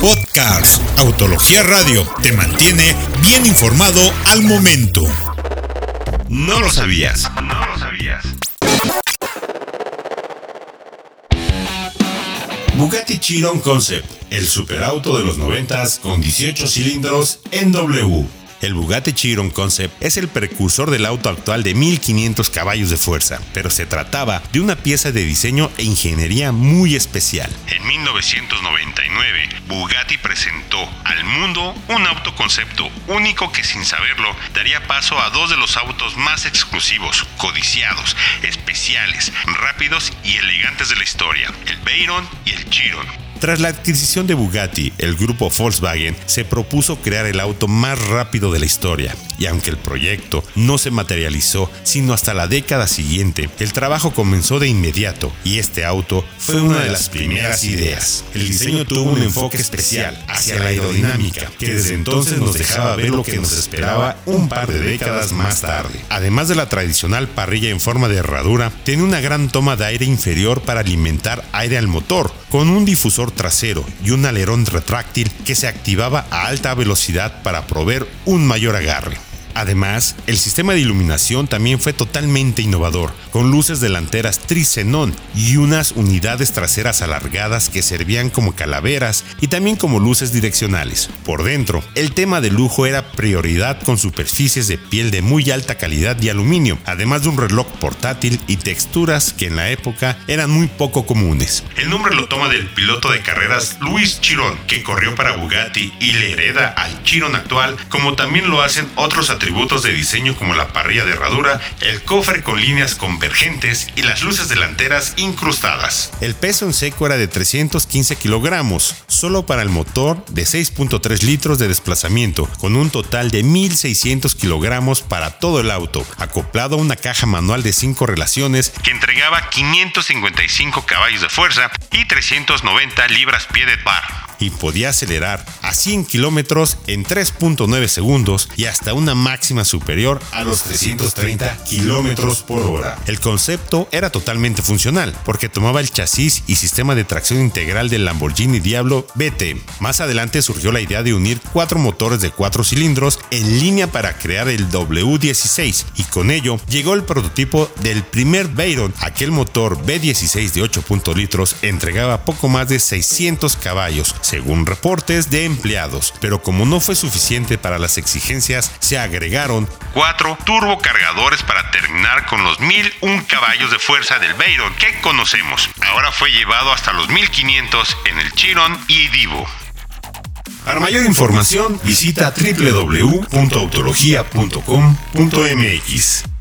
Podcast Autología Radio te mantiene bien informado al momento. No lo sabías. No lo sabías. Bugatti Chiron Concept, el superauto de los 90 con 18 cilindros en W el Bugatti Chiron Concept es el precursor del auto actual de 1500 caballos de fuerza, pero se trataba de una pieza de diseño e ingeniería muy especial. En 1999, Bugatti presentó al mundo un autoconcepto único que sin saberlo daría paso a dos de los autos más exclusivos, codiciados, especiales, rápidos y elegantes de la historia, el Veyron y el Chiron. Tras la adquisición de Bugatti, el grupo Volkswagen se propuso crear el auto más rápido de la historia, y aunque el proyecto no se materializó sino hasta la década siguiente, el trabajo comenzó de inmediato y este auto fue una de las primeras ideas. El diseño tuvo un enfoque especial hacia la aerodinámica, que desde entonces nos dejaba ver lo que nos esperaba un par de décadas más tarde. Además de la tradicional parrilla en forma de herradura, tiene una gran toma de aire inferior para alimentar aire al motor, con un difusor trasero y un alerón retráctil que se activaba a alta velocidad para proveer un mayor agarre. Además, el sistema de iluminación también fue totalmente innovador, con luces delanteras tricenón y unas unidades traseras alargadas que servían como calaveras y también como luces direccionales. Por dentro, el tema de lujo era prioridad con superficies de piel de muy alta calidad y aluminio, además de un reloj portátil y texturas que en la época eran muy poco comunes. El nombre lo toma del piloto de carreras Luis Chiron, que corrió para Bugatti y le hereda al Chiron actual, como también lo hacen otros atributos atributos de diseño como la parrilla de herradura, el cofre con líneas convergentes y las luces delanteras incrustadas. El peso en seco era de 315 kilogramos, solo para el motor de 6.3 litros de desplazamiento, con un total de 1.600 kilogramos para todo el auto, acoplado a una caja manual de 5 relaciones que entregaba 555 caballos de fuerza y 390 libras pie de par y podía acelerar a 100 kilómetros en 3.9 segundos y hasta una máxima superior a los 330 kilómetros por hora. El concepto era totalmente funcional porque tomaba el chasis y sistema de tracción integral del Lamborghini Diablo BT. Más adelante surgió la idea de unir cuatro motores de cuatro cilindros en línea para crear el W16 y con ello llegó el prototipo del primer Veyron. Aquel motor B16 de 8 litros entregaba poco más de 600 caballos según reportes de empleados, pero como no fue suficiente para las exigencias, se agregaron cuatro turbocargadores para terminar con los 1001 caballos de fuerza del Veyron que conocemos. Ahora fue llevado hasta los 1500 en el Chiron y Divo. Para mayor información, visita www.autologia.com.mx.